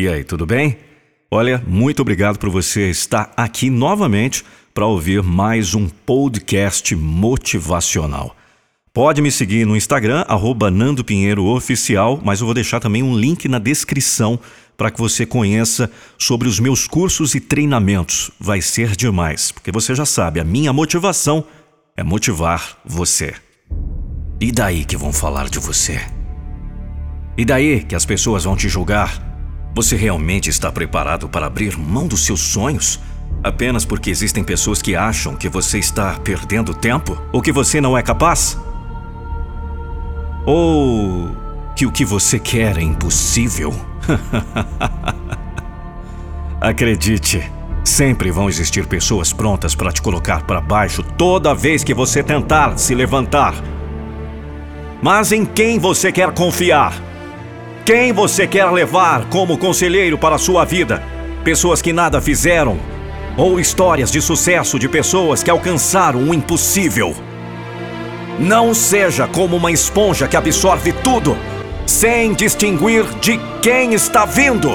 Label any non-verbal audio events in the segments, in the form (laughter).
E aí, tudo bem? Olha, muito obrigado por você estar aqui novamente para ouvir mais um podcast motivacional. Pode me seguir no Instagram, arroba Nando Pinheiro Oficial, mas eu vou deixar também um link na descrição para que você conheça sobre os meus cursos e treinamentos. Vai ser demais, porque você já sabe, a minha motivação é motivar você. E daí que vão falar de você? E daí que as pessoas vão te julgar? Você realmente está preparado para abrir mão dos seus sonhos? Apenas porque existem pessoas que acham que você está perdendo tempo? Ou que você não é capaz? Ou que o que você quer é impossível? (laughs) Acredite, sempre vão existir pessoas prontas para te colocar para baixo toda vez que você tentar se levantar. Mas em quem você quer confiar? Quem você quer levar como conselheiro para a sua vida? Pessoas que nada fizeram? Ou histórias de sucesso de pessoas que alcançaram o impossível? Não seja como uma esponja que absorve tudo, sem distinguir de quem está vindo.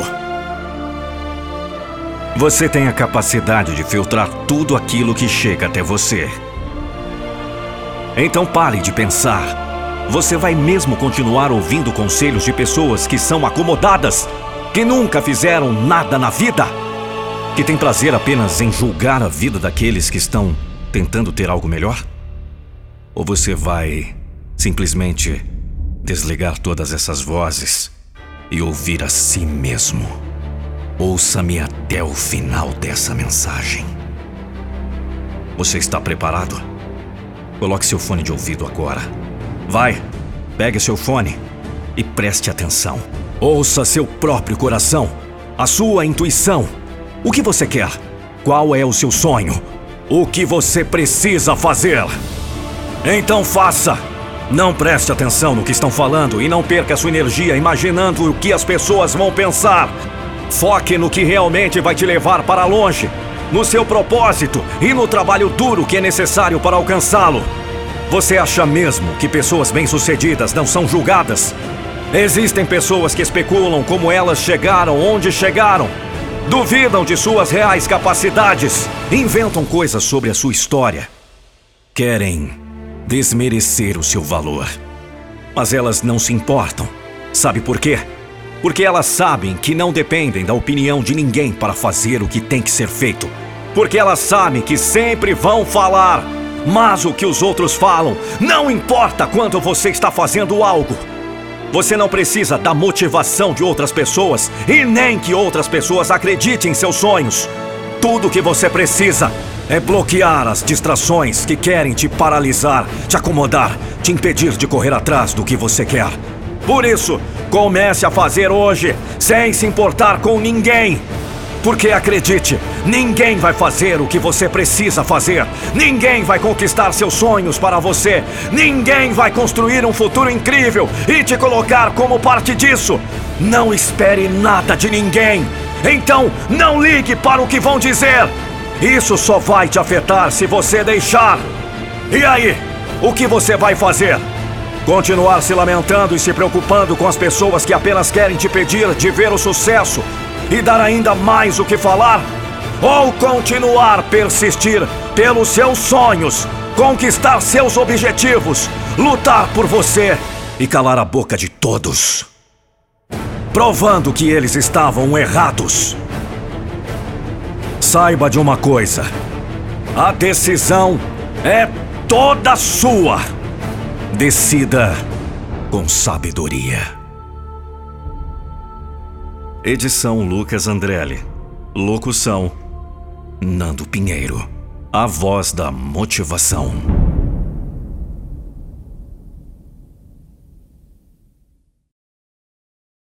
Você tem a capacidade de filtrar tudo aquilo que chega até você. Então pare de pensar. Você vai mesmo continuar ouvindo conselhos de pessoas que são acomodadas, que nunca fizeram nada na vida, que têm prazer apenas em julgar a vida daqueles que estão tentando ter algo melhor? Ou você vai simplesmente desligar todas essas vozes e ouvir a si mesmo? Ouça-me até o final dessa mensagem. Você está preparado? Coloque seu fone de ouvido agora. Vai, pegue seu fone e preste atenção. Ouça seu próprio coração, a sua intuição. O que você quer? Qual é o seu sonho? O que você precisa fazer? Então faça! Não preste atenção no que estão falando e não perca sua energia imaginando o que as pessoas vão pensar. Foque no que realmente vai te levar para longe, no seu propósito e no trabalho duro que é necessário para alcançá-lo. Você acha mesmo que pessoas bem-sucedidas não são julgadas? Existem pessoas que especulam como elas chegaram onde chegaram, duvidam de suas reais capacidades, inventam coisas sobre a sua história. Querem desmerecer o seu valor. Mas elas não se importam. Sabe por quê? Porque elas sabem que não dependem da opinião de ninguém para fazer o que tem que ser feito. Porque elas sabem que sempre vão falar. Mas o que os outros falam não importa quando você está fazendo algo. Você não precisa da motivação de outras pessoas e nem que outras pessoas acreditem em seus sonhos. Tudo o que você precisa é bloquear as distrações que querem te paralisar, te acomodar, te impedir de correr atrás do que você quer. Por isso, comece a fazer hoje, sem se importar com ninguém. Porque acredite, ninguém vai fazer o que você precisa fazer. Ninguém vai conquistar seus sonhos para você. Ninguém vai construir um futuro incrível e te colocar como parte disso. Não espere nada de ninguém. Então, não ligue para o que vão dizer. Isso só vai te afetar se você deixar. E aí? O que você vai fazer? Continuar se lamentando e se preocupando com as pessoas que apenas querem te pedir de ver o sucesso e dar ainda mais o que falar? Ou continuar persistir pelos seus sonhos, conquistar seus objetivos, lutar por você e calar a boca de todos? Provando que eles estavam errados. Saiba de uma coisa: a decisão é toda sua. Decida com sabedoria. Edição Lucas Andrelli. Locução: Nando Pinheiro. A voz da motivação.